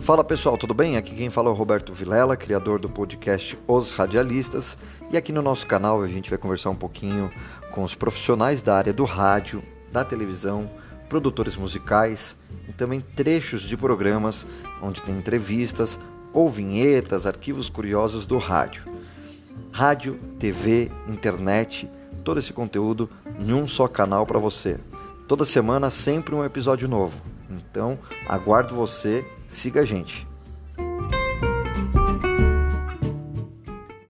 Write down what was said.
Fala pessoal, tudo bem? Aqui quem fala é o Roberto Vilela, criador do podcast Os Radialistas, e aqui no nosso canal a gente vai conversar um pouquinho com os profissionais da área do rádio, da televisão, produtores musicais e também trechos de programas onde tem entrevistas ou vinhetas, arquivos curiosos do rádio. Rádio, TV, internet, todo esse conteúdo em um só canal para você. Toda semana sempre um episódio novo. Então, aguardo você Siga a gente.